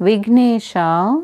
Vignesha